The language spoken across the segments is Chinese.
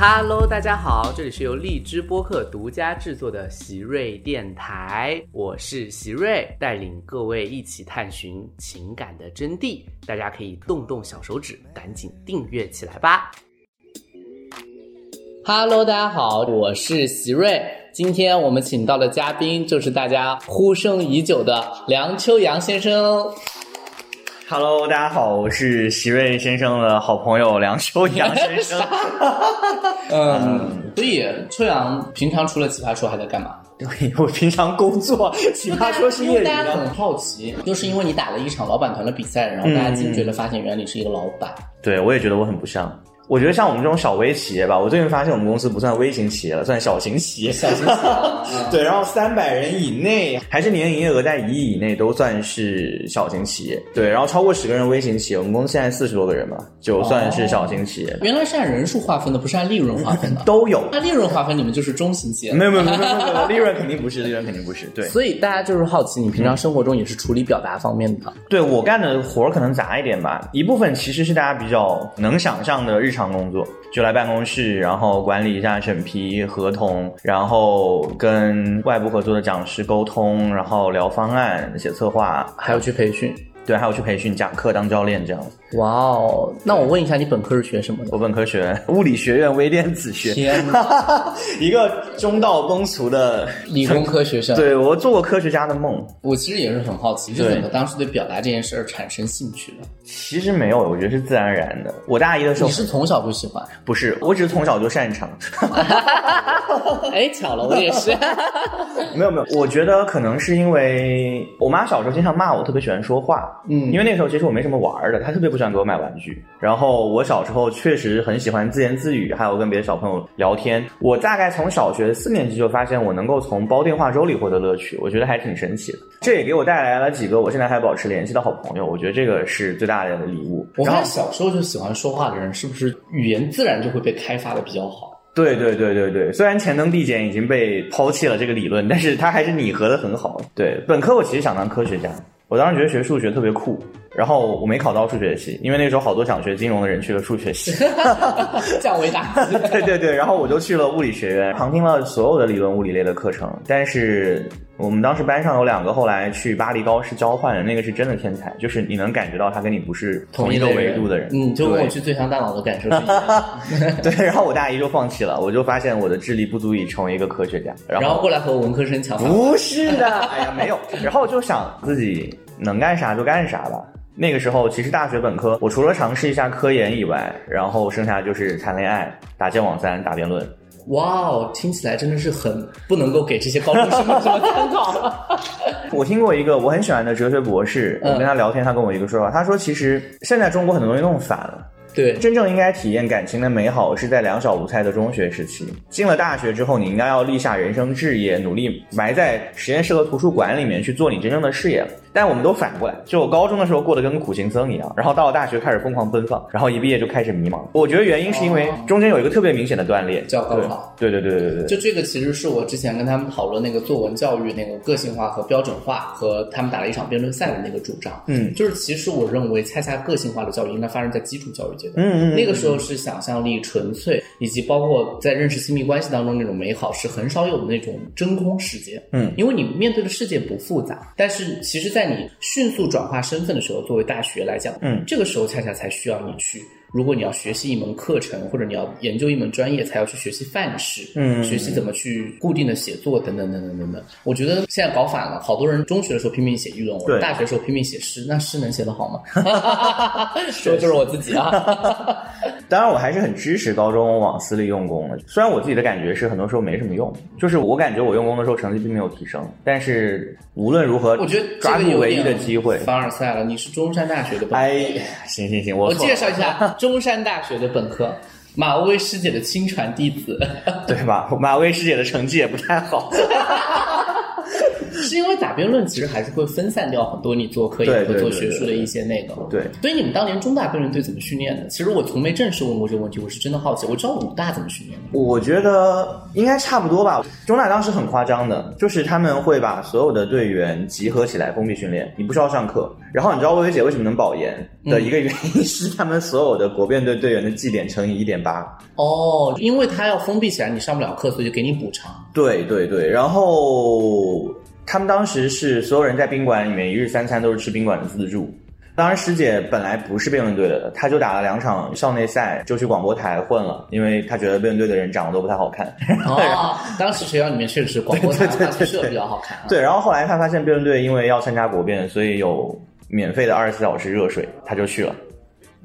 Hello，大家好，这里是由荔枝播客独家制作的席瑞电台，我是席瑞，带领各位一起探寻情感的真谛。大家可以动动小手指，赶紧订阅起来吧。Hello，大家好，我是席瑞，今天我们请到的嘉宾就是大家呼声已久的梁秋阳先生。Hello，大家好，我是席瑞先生的好朋友梁秋阳先生。嗯，所以秋阳平常除了奇葩说还在干嘛？对，我平常工作，奇葩说是业余大家很。好奇，就是因为你打了一场老板团的比赛，然后大家惊觉的发现，原来你是一个老板。对，我也觉得我很不像。我觉得像我们这种小微企业吧，我最近发现我们公司不算微型企业了，算小型企业。小型企业 对，然后三百人以内，还是年营业额在一亿以内，都算是小型企业。对，然后超过十个人微型企业，我们公司现在四十多个人嘛，就算是小型企业。原来是按人数划分的，不是按利润划分的。都有，按利润划分，你们就是中型企业。没有没有没有没有没有，利润肯定不是，利润肯定不是。对，所以大家就是好奇，你平常生活中也是处理表达方面的。对我干的活儿可能杂一点吧，一部分其实是大家比较能想象的日常常工作，就来办公室，然后管理一下审批合同，然后跟外部合作的讲师沟通，然后聊方案、写策划，还要去培训。对，还有去培训、讲课、当教练这样子。哇哦，那我问一下，你本科是学什么的？我本科学 物理学院微电子学，天哪，一个中道崩殂的 理工科学生。，对我做过科学家的梦，我其实也是很好奇，是对怎么当时对表达这件事儿产生兴趣的？其实没有，我觉得是自然而然的。我大一的时候你是从小就喜欢？不是，我只是从小就擅长。哎，巧了，我也是。没有没有，我觉得可能是因为我妈小时候经常骂我特别喜欢说话，嗯因为那时候其实我没什么玩儿的，她特别不喜欢给我买玩具。然后我小时候确实很喜欢自言自语，还有跟别的小朋友聊天。我大概从小学四年级就发现我能够从煲电话粥里获得乐趣，我觉得还挺神奇的。这也给我带来了几个我现在还保持联系的好朋友，我觉得这个是最大的礼物。我发现小时候就喜欢说话的人，是不是语言自然就会被开发的比较好？对对对对对，虽然潜能递减已经被抛弃了这个理论，但是它还是拟合的很好。对，本科我其实想当科学家，我当时觉得学数学特别酷，然后我没考到数学系，因为那时候好多想学金融的人去了数学系。降维打击。对对对，然后我就去了物理学院，旁听了所有的理论物理类的课程。但是我们当时班上有两个后来去巴黎高师交换的，那个是真的天才，就是你能感觉到他跟你不是同一个维度的人。嗯，就跟我去最强大脑的感受是一样的。对，然后我大一就放弃了，我就发现我的智力不足以成为一个科学家，然然后过来和文科生抢。不是的，哎呀，没有。然后就想自己能干啥就干啥吧。那个时候，其实大学本科，我除了尝试一下科研以外，然后剩下就是谈恋爱、打剑网三、打辩论。哇哦，听起来真的是很不能够给这些高中生们什么参考。我听过一个我很喜欢的哲学博士，嗯我跟他聊天，他跟我一个说法，他说其实现在中国很多东西弄反了。对，真正应该体验感情的美好，是在两小无猜的中学时期。进了大学之后，你应该要立下人生志业，努力埋在实验室和图书馆里面去做你真正的事业了。但我们都反过来，就我高中的时候过得跟苦行僧一样，然后到了大学开始疯狂奔放，然后一毕业就开始迷茫。我觉得原因是因为中间有一个特别明显的断裂，叫高考对对对对对对对。就这个其实是我之前跟他们讨论那个作文教育那个个性化和标准化，和他们打了一场辩论赛的那个主张。嗯就是其实我认为，恰恰个性化的教育应该发生在基础教育阶段。嗯嗯嗯那个时候是想象力纯粹，以及包括在认识亲密关系当中那种美好，是很少有的那种真空世界。嗯因为你面对的世界不复杂，但是其实，在你迅速转化身份的时候，作为大学来讲，嗯这个时候恰恰才需要你去。如果你要学习一门课程，或者你要研究一门专业，才要去学习范式，嗯学习怎么去固定的写作，等等等等等等。我觉得现在搞反了，好多人中学的时候拼命写议论文，对大学的时候拼命写诗，那诗能写得好吗？说的就是我自己啊。当然，我还是很支持高中往私立用功的。虽然我自己的感觉是很多时候没什么用，就是我感觉我用功的时候成绩并没有提升，但是无论如何，我觉得抓住唯一的机会。凡尔赛了。你是中山大学的哎，行行行，我我介绍一下中山大学的本科，马薇师姐的亲传弟子。对吧？马薇师姐的成绩也不太好。是因为打辩论其实还是会分散掉很多你做科研和做学术的一些那个。对，所以你们当年中大辩论队怎么训练的？其实我从没正式问过这个问题，我是真的好奇。我知道武大怎么训练的，我觉得应该差不多吧。中大当时很夸张的，就是他们会把所有的队员集合起来封闭训练，你不需要上课。然后你知道薇薇姐为什么能保研的一个原因是他们所有的国辩队队员的绩点乘以一点八。哦，因为他要封闭起来，你上不了课，所以就给你补偿。对对对，然后他们当时是所有人在宾馆里面一日三餐都是吃宾馆的自助。当然，师姐本来不是辩论队的，她就打了两场校内赛，就去广播台混了，因为她觉得辩论队的人长得都不太好看。哦，当时学校里面确实是广播台话剧社比较好看。对，然后后来她发现辩论队因为要参加国辩，所以有免费的二十四小时热水，她就去了。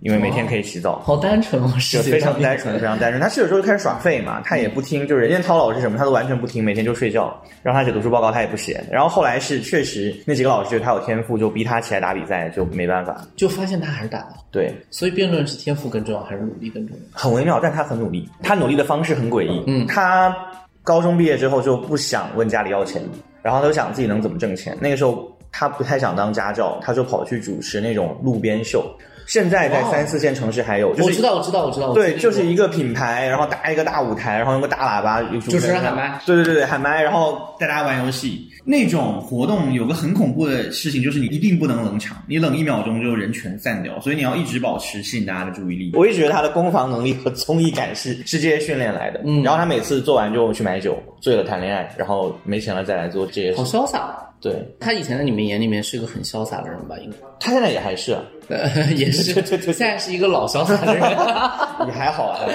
因为每天可以洗澡，好单纯哦，是非常单纯，非常单纯。他去的时候就开始耍废嘛，他也不听，就是任建涛老师什么，他都完全不听，每天就睡觉。让他写读书报告，他也不写。然后后来是确实那几个老师觉得他有天赋，就逼他起来打比赛，就没办法，就发现他还是打了。对，所以辩论是天赋更重要还是努力更重要？很微妙，但他很努力，他努力的方式很诡异。嗯，他高中毕业之后就不想问家里要钱，然后他就想自己能怎么挣钱。那个时候他不太想当家教，他就跑去主持那种路边秀。现在在三四线城市还有，我知道，我知道，我知道。对，就是一个品牌，然后搭一个大舞台，然后用个大喇叭，主持人喊麦。对对对对，喊麦，然后带大家玩游戏。那种活动有个很恐怖的事情，就是你一定不能冷场，你冷一秒钟就人全散掉，所以你要一直保持吸引大家的注意力。我一直觉得他的攻防能力和综艺感是是这些训练来的。嗯，然后他每次做完就去买酒，醉了谈恋爱，然后没钱了再来做这些。好潇洒。对他以前在你们眼里面是一个很潇洒的人吧？应该他现在也还是，也是，现在是一个老潇洒的人。你还好啊？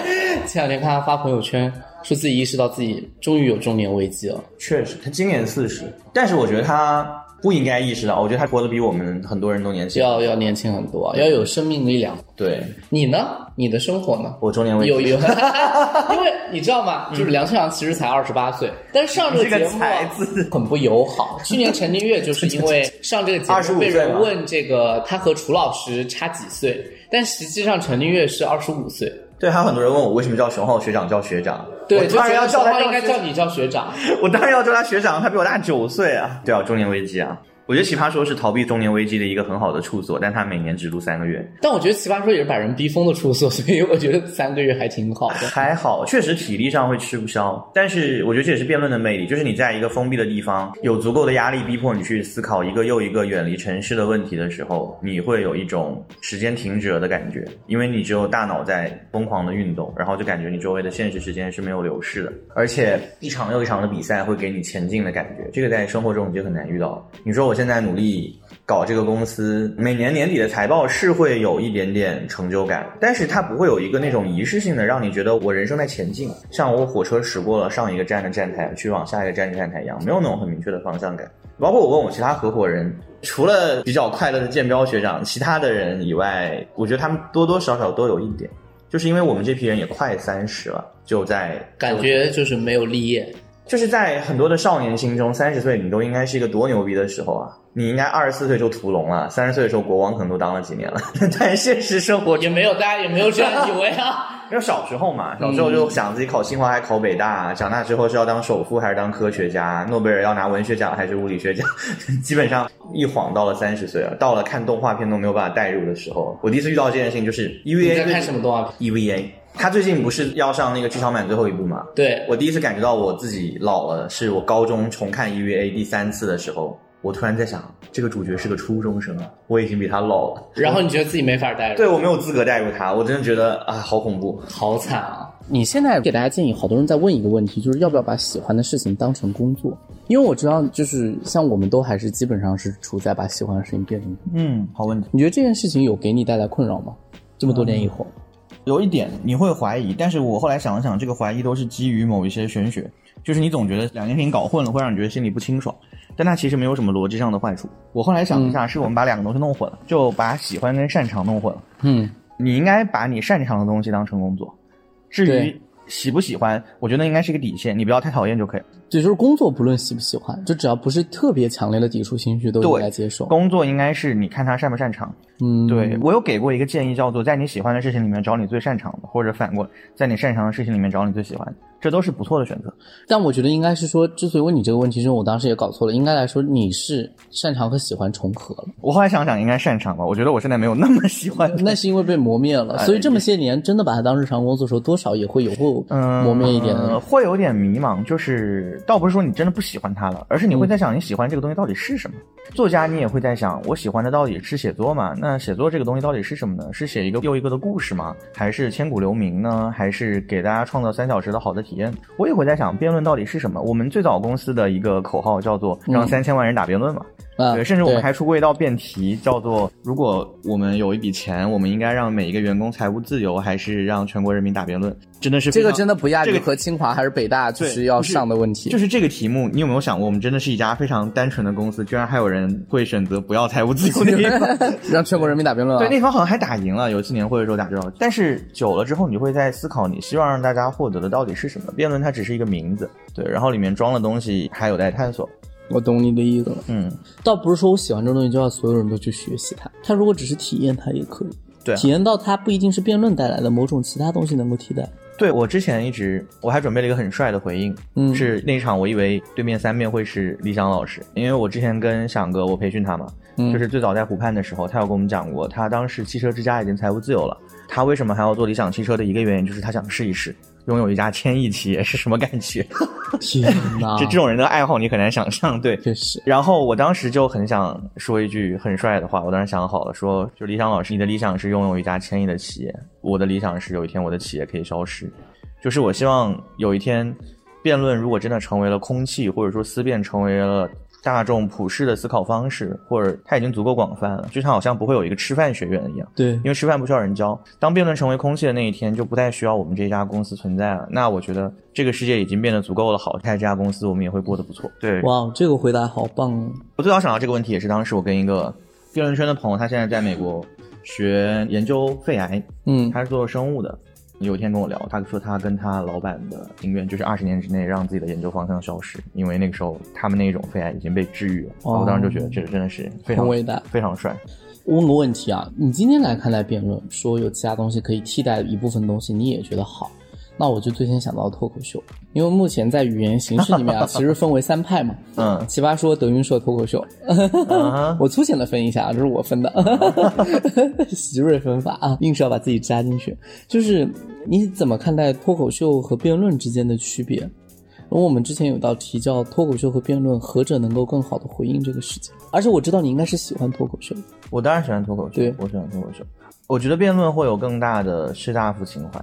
前两天看他发朋友圈，说自己意识到自己终于有中年危机了。确实，他今年四十，但是我觉得他。不应该意识到，我觉得他活得比我们很多人都年轻，要要年轻很多，要有生命力量。对，你呢？你的生活呢？我中年危机，有有，因为你知道吗？就是梁朝阳其实才二十八岁，但是上这个节目很不友好。去年陈金月就是因为 上这个节目被人问这个他和楚老师差几岁，但实际上陈金月是二十五岁。对，还有很多人问我为什么叫熊浩学长叫学长。对，当然要叫他，应该叫你叫学长。我当然要叫他学长，他比我大九岁啊。对啊，中年危机啊。我觉得奇葩说是逃避中年危机的一个很好的处所，但他每年只录三个月。但我觉得奇葩说也是把人逼疯的处所，所以我觉得三个月还挺好的。还好，确实体力上会吃不消，但是我觉得这也是辩论的魅力，就是你在一个封闭的地方，有足够的压力逼迫你去思考一个又一个远离城市的问题的时候，你会有一种时间停止了的感觉，因为你只有大脑在疯狂的运动，然后就感觉你周围的现实时间是没有流逝的，而且一场又一场的比赛会给你前进的感觉，这个在生活中你就很难遇到。你说我现在努力。搞这个公司，每年年底的财报是会有一点点成就感，但是它不会有一个那种仪式性的，让你觉得我人生在前进。像我火车驶过了上一个站的站台，去往下一个站的站台一样，没有那种很明确的方向感。包括我问我其他合伙人，除了比较快乐的建标学长，其他的人以外，我觉得他们多多少少都有一点，就是因为我们这批人也快三十了，就在感觉就是没有立业。就是在很多的少年心中，三十岁你都应该是一个多牛逼的时候啊！你应该二十四岁就屠龙了，三十岁的时候国王可能都当了几年了。但现实生活也没有，大家也没有这样以为啊。因为小时候嘛，小时候就想自己考清华还考北大，长大之后是要当首富还是当科学家，诺贝尔要拿文学奖还是物理学奖，基本上一晃到了三十岁了，到了看动画片都没有办法代入的时候。我第一次遇到这件事情就是 EVA。你在看什么动画片？EVA。他最近不是要上那个剧场版最后一部吗？对我第一次感觉到我自己老了，是我高中重看 EVA 第三次的时候，我突然在想，这个主角是个初中生啊，我已经比他老了。然后你觉得自己没法带入？对我没有资格带入他，我真的觉得啊，好恐怖，好惨啊！你现在给大家建议，好多人在问一个问题，就是要不要把喜欢的事情当成工作？因为我知道，就是像我们都还是基本上是处在把喜欢的事情变成……嗯，好问题。你觉得这件事情有给你带来困扰吗？这么多年以后？有一点你会怀疑，但是我后来想了想，这个怀疑都是基于某一些玄学，就是你总觉得两件事情搞混了会让你觉得心里不清爽，但它其实没有什么逻辑上的坏处。我后来想一下，是我们把两个东西弄混了，就把喜欢跟擅长弄混了。嗯，你应该把你擅长的东西当成工作，至于喜不喜欢，我觉得应该是一个底线，你不要太讨厌就可以了。对，就是工作不论喜不喜欢，就只要不是特别强烈的抵触情绪，都应该接受。工作应该是你看他擅不擅长。嗯，对我有给过一个建议，叫做在你喜欢的事情里面找你最擅长的，或者反过，在你擅长的事情里面找你最喜欢的，这都是不错的选择。但我觉得应该是说，之所以问你这个问题，是我当时也搞错了。应该来说，你是擅长和喜欢重合了。我后来想想，应该擅长吧。我觉得我现在没有那么喜欢，那是因为被磨灭了。所以这么些年，真的把它当日常工作的时候，多少也会有会磨灭一点，会有点迷茫。就是倒不是说你真的不喜欢它了，而是你会在想，你喜欢这个东西到底是什么？作家，你也会在想，我喜欢的到底是写作嘛？那写作这个东西到底是什么呢？是写一个又一个的故事吗？还是千古留名呢？还是给大家创造三小时的好的体验？我也会在想，辩论到底是什么？我们最早公司的一个口号叫做“让三千万人打辩论”嘛。对，甚至我们还出过一道辩题，叫做“如果我们有一笔钱，我们应该让每一个员工财务自由，还是让全国人民打辩论？”真的是这个真的不亚于和清华还是北大就是要上的问题。就是这个题目，你有没有想过，我们真的是一家非常单纯的公司，居然还有人会选择不要财务自由那一方，让全国人民打辩论？对，那方好像还打赢了，有一次年会的时候打这道。但是久了之后，你会在思考，你希望让大家获得的到底是什么？辩论它只是一个名字，对，然后里面装的东西还有待探索。我懂你的意思了，嗯，倒不是说我喜欢这个东西就要所有人都去学习它，它如果只是体验它也可以，对，体验到它不一定是辩论带来的某种其他东西能够替代。对我之前一直我还准备了一个很帅的回应，嗯，是那场我以为对面三面会是李想老师，因为我之前跟想哥我培训他嘛，就是最早在湖畔的时候，他有跟我们讲过，他当时汽车之家已经财务自由了，他为什么还要做理想汽车的一个原因就是他想试一试。拥有一家千亿企业是什么感觉？天呐！就这种人的爱好，你很难想象。对，确实。然后我当时就很想说一句很帅的话，我当时想好了，说就李想老师，你的理想是拥有一家千亿的企业，我的理想是有一天我的企业可以消失，就是我希望有一天，辩论如果真的成为了空气，或者说思辨成为了。大众普世的思考方式，或者它已经足够广泛了，就像好像不会有一个吃饭学院一样。对，因为吃饭不需要人教。当辩论成为空气的那一天，就不太需要我们这家公司存在了。那我觉得这个世界已经变得足够的好，开这家公司我们也会过得不错。对，哇，这个回答好棒哦！我最早想到这个问题，也是当时我跟一个辩论圈的朋友，他现在在美国学研究肺癌，嗯，他是做生物的。有一天跟我聊，他说他跟他老板的心愿就是二十年之内让自己的研究方向消失，因为那个时候他们那种肺癌已经被治愈了。我当时就觉得这个真的是非常伟大，非常帅。问个问题啊，你今天来看待辩论，说有其他东西可以替代一部分东西，你也觉得好？那我就最先想到脱口秀，因为目前在语言形式里面啊，其实分为三派嘛。嗯，奇葩说、德云社、脱口秀。我粗浅的分一下啊，这是我分的，席瑞分法啊，硬是要把自己扎进去。就是你怎么看待脱口秀和辩论之间的区别？因为我们之前有道题叫脱口秀和辩论，何者能够更好的回应这个世界？而且我知道你应该是喜欢脱口秀，我当然喜欢脱口秀，对，我喜欢脱口秀。我觉得辩论会有更大的士大夫情怀。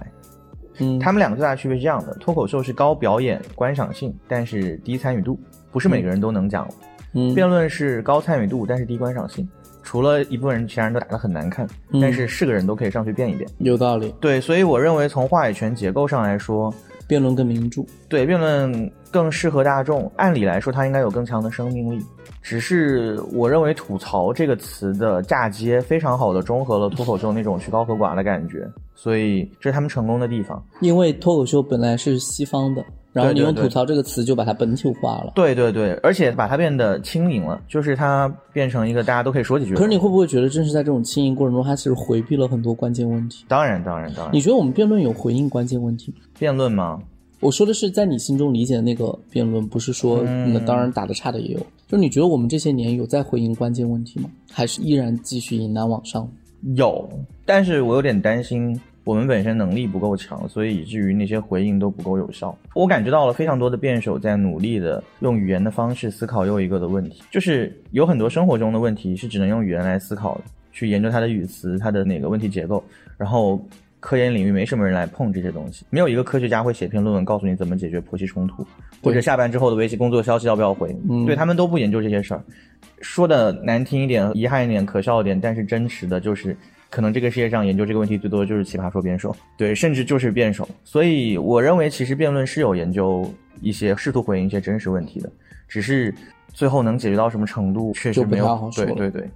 嗯，他们两个最大的区别是这样的：脱口秀是高表演观赏性，但是低参与度，不是每个人都能讲；嗯，辩论是高参与度，但是低观赏性，除了一部分人，其他人都打得很难看，但是是个人都可以上去辩一辩。有道理。对，所以我认为从话语权结构上来说，辩论更民主。对，辩论更适合大众。按理来说，它应该有更强的生命力。只是我认为“吐槽”这个词的嫁接非常好的中和了脱口秀那种曲高和寡的感觉，所以这是他们成功的地方。因为脱口秀本来是西方的，然后你用“吐槽”这个词就把它本土化了。对对对，而且把它变得轻盈了，就是它变成一个大家都可以说几句。可是你会不会觉得，正是在这种轻盈过程中，它其实回避了很多关键问题？当然，当然，当然。你觉得我们辩论有回应关键问题吗？辩论吗？我说的是在你心中理解的那个辩论，不是说那当然打的差的也有。就你觉得我们这些年有在回应关键问题吗？还是依然继续迎难往上？有，但是我有点担心我们本身能力不够强，所以以至于那些回应都不够有效。我感觉到了非常多的辩手在努力的用语言的方式思考又一个的问题，就是有很多生活中的问题是只能用语言来思考的，去研究它的语词、它的哪个问题结构，然后。科研领域没什么人来碰这些东西，没有一个科学家会写篇论文告诉你怎么解决婆媳冲突，或者下班之后的微信工作消息要不要回，对他们都不研究这些事儿。说的难听一点、遗憾一点、可笑一点，但是真实的就是，可能这个世界上研究这个问题最多的就是奇葩说辩手，对，甚至就是辩手。所以我认为，其实辩论是有研究一些试图回应一些真实问题的，只是最后能解决到什么程度，确实没有。对对对。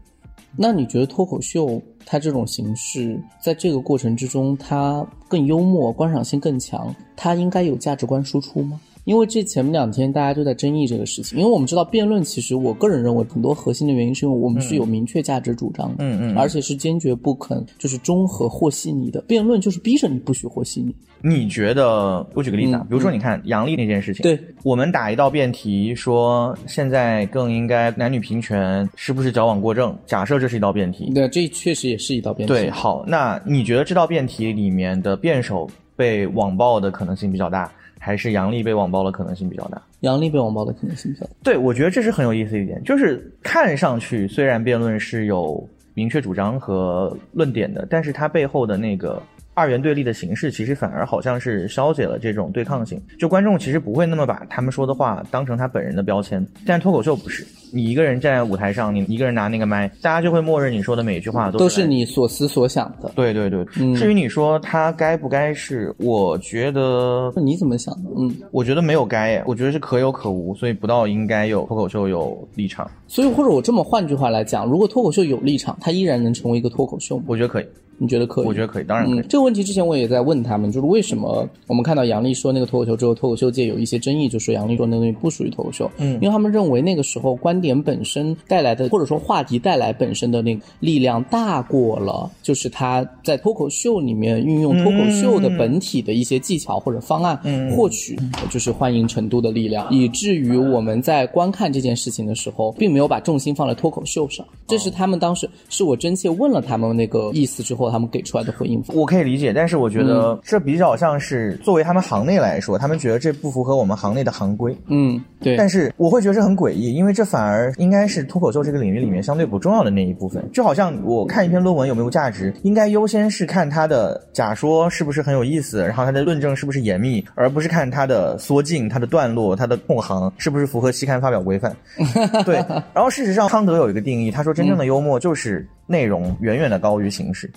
那你觉得脱口秀它这种形式，在这个过程之中，它更幽默，观赏性更强，它应该有价值观输出吗？因为这前面两天大家都在争议这个事情，因为我们知道辩论，其实我个人认为很多核心的原因是因为我们是有明确价值主张的，嗯嗯，而且是坚决不肯就是中和和稀泥的辩论，就是逼着你不许和稀泥。你觉得？我举个例子啊，比如说你看杨笠那件事情，对我们打一道辩题说现在更应该男女平权，是不是矫枉过正？假设这是一道辩题，对，这确实也是一道辩题。对，好，那你觉得这道辩题里面的辩手被网暴的可能性比较大？还是杨笠被网暴的可能性比较大。杨笠被网暴的可能性比较大。对，我觉得这是很有意思一点，就是看上去虽然辩论是有明确主张和论点的，但是它背后的那个。二元对立的形式，其实反而好像是消解了这种对抗性。就观众其实不会那么把他们说的话当成他本人的标签，但脱口秀不是。你一个人站在舞台上，你一个人拿那个麦，大家就会默认你说的每一句话都是你所思所想的。对对对。至于你说他该不该是，我觉得你怎么想的？嗯，我觉得没有该，我觉得是可有可无，所以不到应该有脱口秀有立场。所以或者我这么换句话来讲，如果脱口秀有立场，它依然能成为一个脱口秀吗？我觉得可以。你觉得可以？我觉得可以，当然可以。这个问题之前我也在问他们，就是为什么我们看到杨笠说那个脱口秀之后，脱口秀界有一些争议，就说杨笠说那东西不属于脱口秀。嗯，因为他们认为那个时候观点本身带来的，或者说话题带来本身的那个力量大过了，就是他在脱口秀里面运用脱口秀的本体的一些技巧或者方案获取，就是欢迎程度的力量，以至于我们在观看这件事情的时候，并没有把重心放在脱口秀上。这是他们当时是我真切问了他们那个意思之后，他们给出来的回应。我可以理解，但是我觉得这比较像是作为他们行内来说，他们觉得这不符合我们行内的行规。嗯，对。但是我会觉得这很诡异，因为这反而应该是脱口秀这个领域里面相对不重要的那一部分。就好像我看一篇论文有没有价值，应该优先是看它的假说是不是很有意思，然后它的论证是不是严密，而不是看它的缩进、它的段落、它的空行是不是符合期刊发表规范。对。然后事实上，康德有一个定义，他说。真正的幽默就是内容远远的高于形式。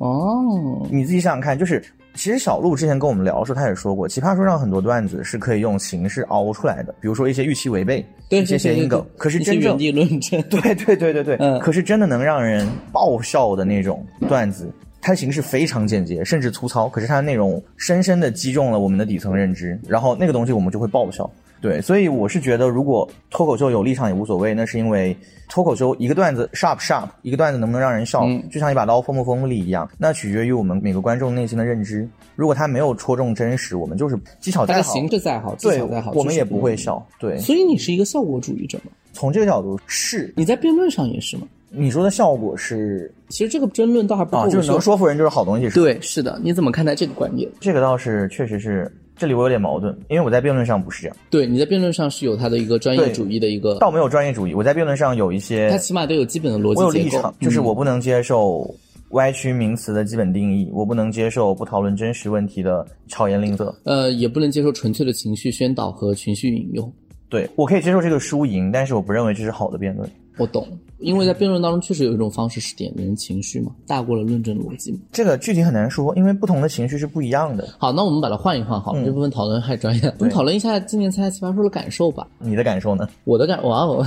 哦，你自己想想看，就是其实小鹿之前跟我们聊的时候，他也说过，奇葩说上很多段子是可以用形式凹出来的，比如说一些预期违背，对一些谐音梗。可是真正原地论证，对对对对对，嗯。可是真的能让人爆笑的那种段子，它的形式非常简洁，甚至粗糙，可是它的内容深深的击中了我们的底层认知，然后那个东西我们就会爆笑。对，所以我是觉得，如果脱口秀有立场也无所谓，那是因为脱口秀一个段子 sharp sharp，一个段子能不能让人笑，就像一把刀锋不锋利一样，那取决于我们每个观众内心的认知。如果他没有戳中真实，我们就是技巧再好，形式再好，技巧再好，我们也不会笑。对，所以你是一个效果主义者吗？从这个角度是，你在辩论上也是吗？你说的效果是，其实这个争论倒还不啊，就是能说服人就是好东西。对，是的，你怎么看待这个观点？这个倒是确实是。这里我有点矛盾，因为我在辩论上不是这样。对，你在辩论上是有他的一个专业主义的一个，倒没有专业主义。我在辩论上有一些，他起码都有基本的逻辑。我有立场，就是我不能接受歪曲名词的基本定义，我不能接受不讨论真实问题的巧言令色。呃，也不能接受纯粹的情绪宣导和情绪引用。对我可以接受这个输赢，但是我不认为这是好的辩论。我懂。因为在辩论当中，确实有一种方式是点名情绪嘛，大过了论证逻辑嘛。这个具体很难说，因为不同的情绪是不一样的。好，那我们把它换一换，好，这部分讨论太专业了。我们讨论一下今年参加奇葩说的感受吧。你的感受呢？我的感，哇哦，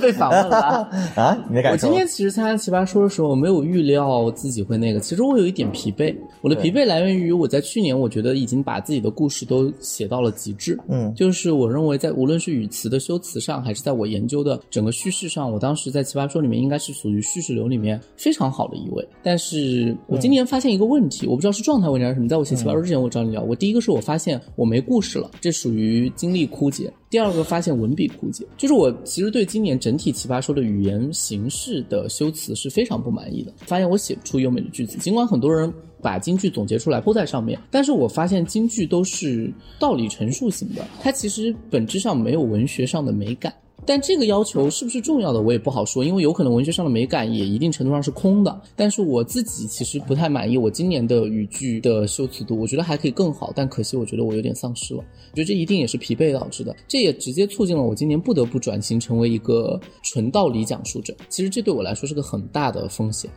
被访问了啊！你的感受？我今天其实参加奇葩说的时候，没有预料自己会那个。其实我有一点疲惫，我的疲惫来源于我在去年，我觉得已经把自己的故事都写到了极致。嗯，就是我认为在无论是语词的修辞上，还是在我研究的整个叙事上，我当时在奇葩说里面应该是属。于叙事流里面非常好的一位，但是我今年发现一个问题，我不知道是状态问题还是什么。在我写奇葩说之前，我找你聊，我第一个是我发现我没故事了，这属于精力枯竭；第二个发现文笔枯竭，就是我其实对今年整体奇葩说的语言形式的修辞是非常不满意的，发现我写不出优美的句子。尽管很多人把京剧总结出来铺在上面，但是我发现京剧都是道理陈述型的，它其实本质上没有文学上的美感。但这个要求是不是重要的，我也不好说，因为有可能文学上的美感也一定程度上是空的。但是我自己其实不太满意我今年的语句的修辞度，我觉得还可以更好，但可惜我觉得我有点丧失了。我觉得这一定也是疲惫导致的，这也直接促进了我今年不得不转型成为一个纯道理讲述者。其实这对我来说是个很大的风险，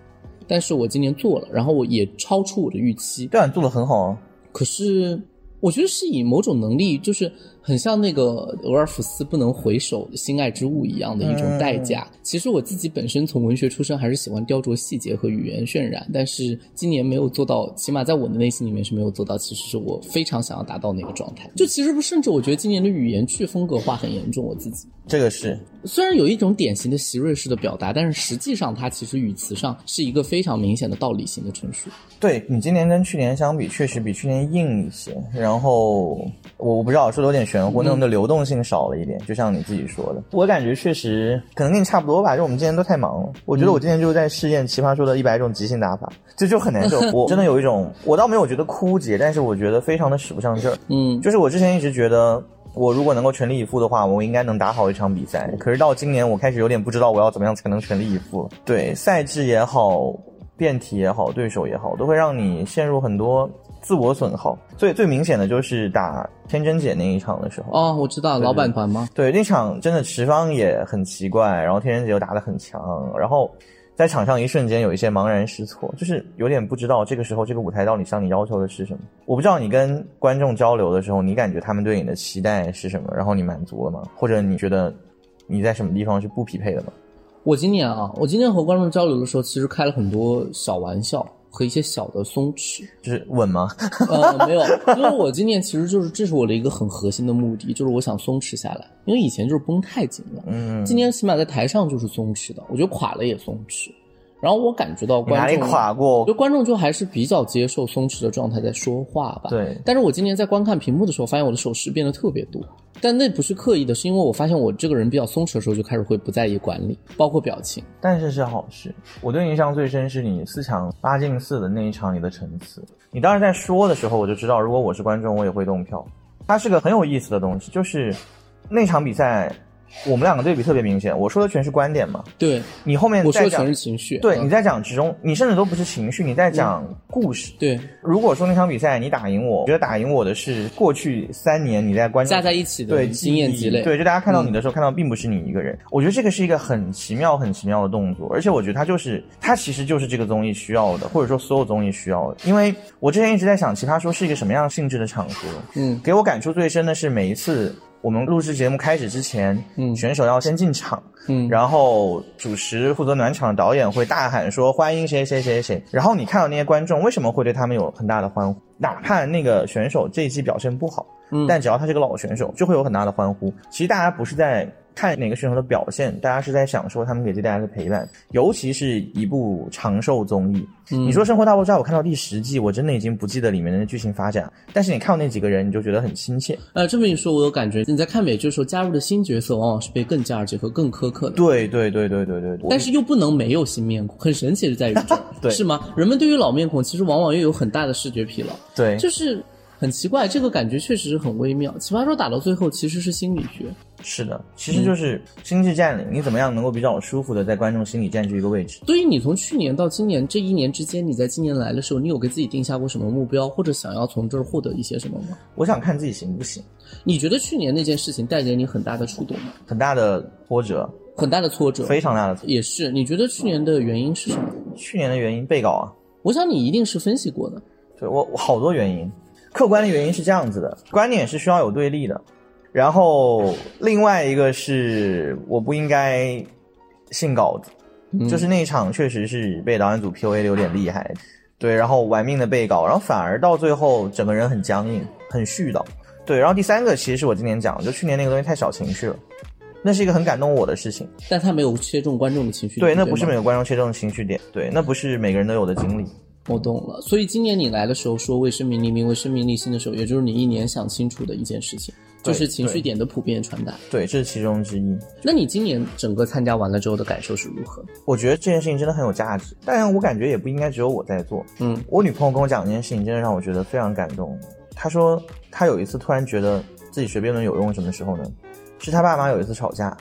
但是我今年做了，然后我也超出我的预期。对，做的很好啊。可是。我觉得是以某种能力，就是很像那个俄尔甫斯不能回首心爱之物一样的一种代价。其实我自己本身从文学出身，还是喜欢雕琢细节和语言渲染，但是今年没有做到，起码在我的内心里面是没有做到。其实是我非常想要达到那个状态。就其实不，甚至我觉得今年的语言去风格化很严重。我自己这个是虽然有一种典型的席瑞式的表达，但是实际上它其实语词上是一个非常明显的道理型的陈述。对你今年跟去年相比，确实比去年硬一些。然后。我我不知道说的有点玄乎，那种的流动性少了一点，就像你自己说的，我感觉确实可能跟你差不多吧。就我们今年都太忙了，我觉得我今年就是在试验奇葩说的一百种即兴打法，这就很难受。我真的有一种，我倒没有觉得枯竭，但是我觉得非常的使不上劲儿。嗯，就是我之前一直觉得，我如果能够全力以赴的话，我应该能打好一场比赛。可是到今年，我开始有点不知道我要怎么样才能全力以赴。对，赛制也好，变体也好，对手也好，都会让你陷入很多。自我损耗最最明显的就是打天真姐那一场的时候哦，我知道老板团吗？对，那场真的持方也很奇怪，然后天真姐又打得很强，然后在场上一瞬间有一些茫然失措，就是有点不知道这个时候这个舞台到底向你要求的是什么。我不知道你跟观众交流的时候，你感觉他们对你的期待是什么，然后你满足了吗？或者你觉得你在什么地方是不匹配的吗？我今年啊，我今年和观众交流的时候，其实开了很多小玩笑。和一些小的松弛，就是稳吗？呃，没有，因为我今年其实就是这是我的一个很核心的目的，就是我想松弛下来，因为以前就是绷太紧了。嗯，今年起码在台上就是松弛的，我觉得垮了也松弛。然后我感觉到观众垮过，就观众就还是比较接受松弛的状态在说话吧。对。但是我今年在观看屏幕的时候，发现我的手势变得特别多，但那不是刻意的，是因为我发现我这个人比较松弛的时候，就开始会不在意管理，包括表情。但是是好事。我对印象最深是你四强八进四的那一场，你的陈词。你当时在说的时候，我就知道，如果我是观众，我也会动票。它是个很有意思的东西，就是那场比赛。我们两个对比特别明显，我说的全是观点嘛。对，你后面我说的全是情绪。对，你在讲其中，你甚至都不是情绪，你在讲故事。对，如果说那场比赛你打赢我，我觉得打赢我的是过去三年你在观众加在一起的对经验积累。对，就大家看到你的时候，看到并不是你一个人。我觉得这个是一个很奇妙、很奇妙的动作，而且我觉得它就是它其实就是这个综艺需要的，或者说所有综艺需要的。因为我之前一直在想，奇葩说是一个什么样性质的场合？嗯，给我感触最深的是每一次。我们录制节目开始之前，嗯，选手要先进场，嗯，然后主持负责暖场的导演会大喊说欢迎谁谁谁谁，然后你看到那些观众为什么会对他们有很大的欢呼？哪怕那个选手这一季表现不好，嗯，但只要他是个老选手，就会有很大的欢呼。其实大家不是在。看哪个选手的表现，大家是在享受他们给自己带来的陪伴，尤其是一部长寿综艺。你说《生活大爆炸》，我看到第十季，我真的已经不记得里面的剧情发展，但是你看到那几个人，你就觉得很亲切。呃，这么一说，我有感觉，你在看美剧的时候，加入的新角色往往是被更加结合、更苛刻的。对对对对对对。但是又不能没有新面孔，很神奇的在于这，是吗？人们对于老面孔，其实往往又有很大的视觉疲劳。对，就是很奇怪，这个感觉确实是很微妙。奇葩说打到最后，其实是心理学。是的，其实就是心智占领。你怎么样能够比较舒服的在观众心里占据一个位置？对于你从去年到今年这一年之间，你在今年来的时候，你有给自己定下过什么目标，或者想要从这儿获得一些什么吗？我想看自己行不行。你觉得去年那件事情带给你很大的触动吗？很大的波折，很大的挫折，非常大的。也是。你觉得去年的原因是什么？去年的原因被告啊。我想你一定是分析过的。对我好多原因，客观的原因是这样子的，观点是需要有对立的。然后另外一个是我不应该信稿子，就是那一场确实是被导演组 PUA 的有点厉害，对，然后玩命的背稿，然后反而到最后整个人很僵硬，很絮叨，对，然后第三个其实是我今年讲，就去年那个东西太小情绪了，那是一个很感动我的事情，但他没有切中观众的情绪，对，那不是每个观众切中的情绪点，对，那不是每个人都有的经历。我懂了，所以今年你来的时候说为生命立命，为生命立心的时候，也就是你一年想清楚的一件事情。就是情绪点的普遍传达，对，这是其中之一。那你今年整个参加完了之后的感受是如何？我觉得这件事情真的很有价值，但我感觉也不应该只有我在做。嗯，我女朋友跟我讲这件事情，真的让我觉得非常感动。她说她有一次突然觉得自己学辩论有用，什么时候呢？是她爸妈有一次吵架，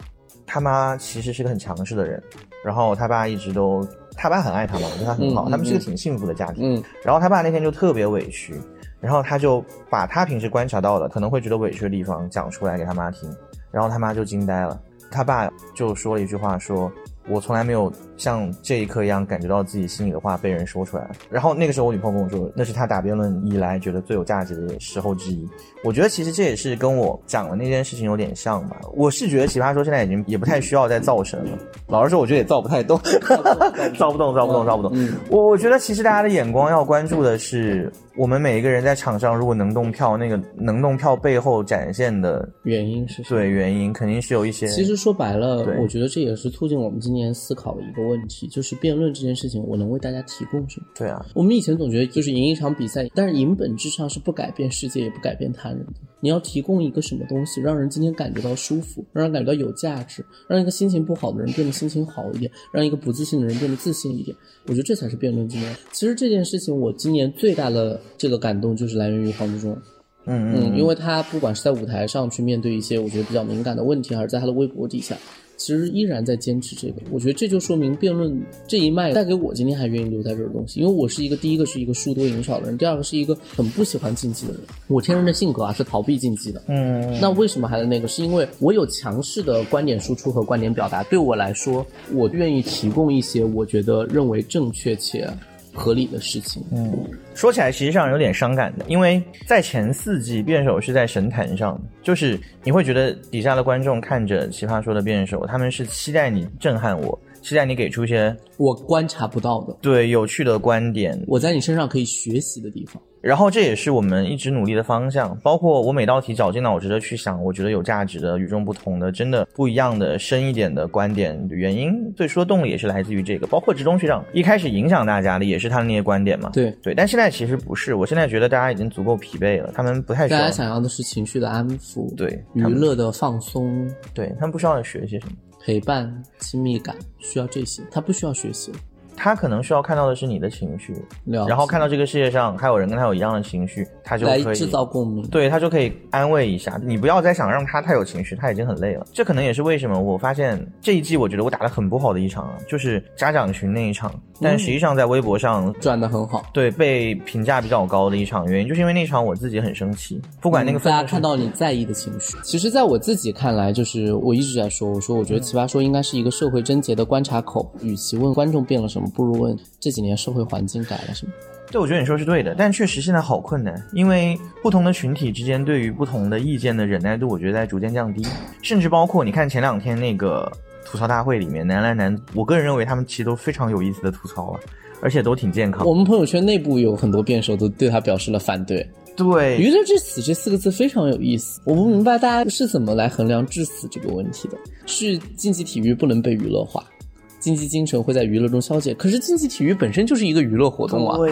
他妈其实是个很强势的人，然后他爸一直都，他爸很爱他嘛，我觉得他很好，他们是个挺幸福的家庭。嗯，然后他爸那天就特别委屈。然后他就把他平时观察到的可能会觉得委屈的地方讲出来给他妈听，然后他妈就惊呆了。他爸就说了一句话，说：“我从来没有像这一刻一样感觉到自己心里的话被人说出来了。然后那个时候我女朋友跟我说，那是她打辩论以来觉得最有价值的时候之一。我觉得其实这也是跟我讲的那件事情有点像吧。我是觉得奇葩说现在已经也不太需要再造神了。老实说，我觉得也造不太动，造不动，造不动，造不动。我我觉得其实大家的眼光要关注的是。我们每一个人在场上，如果能动票，那个能动票背后展现的原因是什么？对，原因肯定是有一些。其实说白了，我觉得这也是促进我们今年思考的一个问题，就是辩论这件事情，我能为大家提供什么？对啊，我们以前总觉得就是赢一场比赛，但是赢本质上是不改变世界，也不改变他人的。你要提供一个什么东西，让人今天感觉到舒服，让人感觉到有价值，让一个心情不好的人变得心情好一点，让一个不自信的人变得自信一点。我觉得这才是辩论今年。其实这件事情，我今年最大的这个感动就是来源于黄志忠。嗯嗯，因为他不管是在舞台上去面对一些我觉得比较敏感的问题，还是在他的微博底下。其实依然在坚持这个，我觉得这就说明辩论这一脉带给我今天还愿意留在这儿的东西，因为我是一个第一个是一个输多赢少的人，第二个是一个很不喜欢竞技的人，我天生的性格啊是逃避竞技的，嗯，那为什么还在那个？是因为我有强势的观点输出和观点表达，对我来说，我愿意提供一些我觉得认为正确且。合理的事情，嗯，说起来实际上有点伤感的，因为在前四季辩手是在神坛上，就是你会觉得底下的观众看着奇葩说的辩手，他们是期待你震撼我，期待你给出一些我观察不到的，对有趣的观点，我在你身上可以学习的地方。然后这也是我们一直努力的方向，包括我每道题绞尽脑汁的去想，我觉得有价值的、与众不同的、真的不一样的、深一点的观点原因，最初的动力也是来自于这个。包括职中学长一开始影响大家的也是他的那些观点嘛。对对，但现在其实不是，我现在觉得大家已经足够疲惫了，他们不太需要。大家想要的是情绪的安抚，对娱乐的放松，对他们不需要学一些什么陪伴、亲密感，需要这些，他不需要学习。他可能需要看到的是你的情绪，然后看到这个世界上还有人跟他有一样的情绪，他就可以制造共鸣，对他就可以安慰一下你。不要再想让他太有情绪，他已经很累了。这可能也是为什么我发现这一季我觉得我打的很不好的一场，就是家长群那一场。但实际上在微博上转的很好，对被评价比较高的一场原因，就是因为那场我自己很生气，不管那个大家看到你在意的情绪。其实，在我自己看来，就是我一直在说，我说我觉得奇葩说应该是一个社会症结的观察口，与其问观众变了什么，不如问。这几年社会环境改了什么？对，我觉得你说是对的，但确实现在好困难，因为不同的群体之间对于不同的意见的忍耐度，我觉得在逐渐降低，甚至包括你看前两天那个吐槽大会里面，男篮男，我个人认为他们其实都非常有意思的吐槽了，而且都挺健康。我们朋友圈内部有很多辩手都对他表示了反对。对，娱乐至死这四个字非常有意思，我不明白大家是怎么来衡量致死这个问题的？是竞技体育不能被娱乐化？竞技精神会在娱乐中消解，可是竞技体育本身就是一个娱乐活动啊！对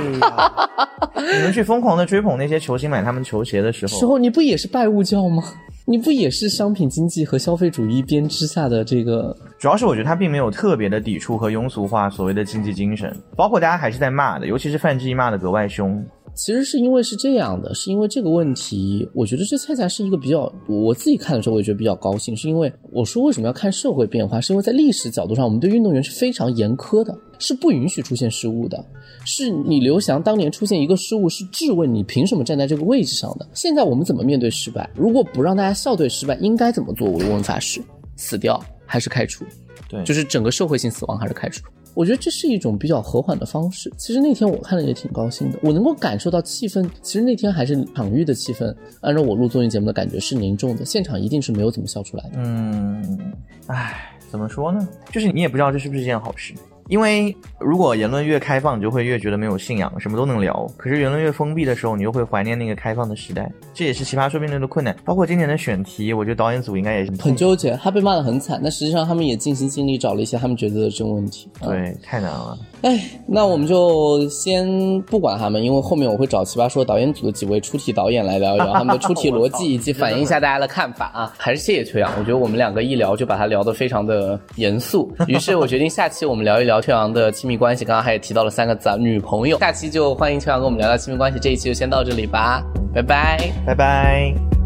你们去疯狂的追捧那些球星，买他们球鞋的时候，时候你不也是拜物教吗？你不也是商品经济和消费主义编织下的这个？主要是我觉得他并没有特别的抵触和庸俗化所谓的竞技精神，包括大家还是在骂的，尤其是范志毅骂的格外凶。其实是因为是这样的，是因为这个问题，我觉得这恰恰是一个比较，我自己看的时候我也觉得比较高兴，是因为我说为什么要看社会变化，是因为在历史角度上，我们对运动员是非常严苛的，是不允许出现失误的，是你刘翔当年出现一个失误是质问你凭什么站在这个位置上的。现在我们怎么面对失败？如果不让大家笑对失败，应该怎么做？我的问法师：死掉还是开除？对，就是整个社会性死亡还是开除？我觉得这是一种比较和缓的方式。其实那天我看了也挺高兴的，我能够感受到气氛。其实那天还是场域的气氛，按照我录综艺节目的感觉是凝重的，现场一定是没有怎么笑出来的。嗯，唉，怎么说呢？就是你也不知道这是不是一件好事。因为如果言论越开放，你就会越觉得没有信仰，什么都能聊。可是言论越封闭的时候，你又会怀念那个开放的时代。这也是奇葩说面对的困难。包括今年的选题，我觉得导演组应该也是很纠结。他被骂得很惨，但实际上他们也尽心尽力找了一些他们觉得的真问题。对，太难了。哎，那我们就先不管他们，因为后面我会找奇葩说导演组的几位出题导演来聊一聊他们的出题逻辑，以及反映一下大家的看法啊。还是谢谢邱阳，我觉得我们两个一聊就把他聊得非常的严肃。于是我决定下期我们聊一聊秋阳的亲密关系。刚刚还也提到了三个字啊，女朋友。下期就欢迎秋阳跟我们聊聊亲密关系。这一期就先到这里吧，拜拜，拜拜。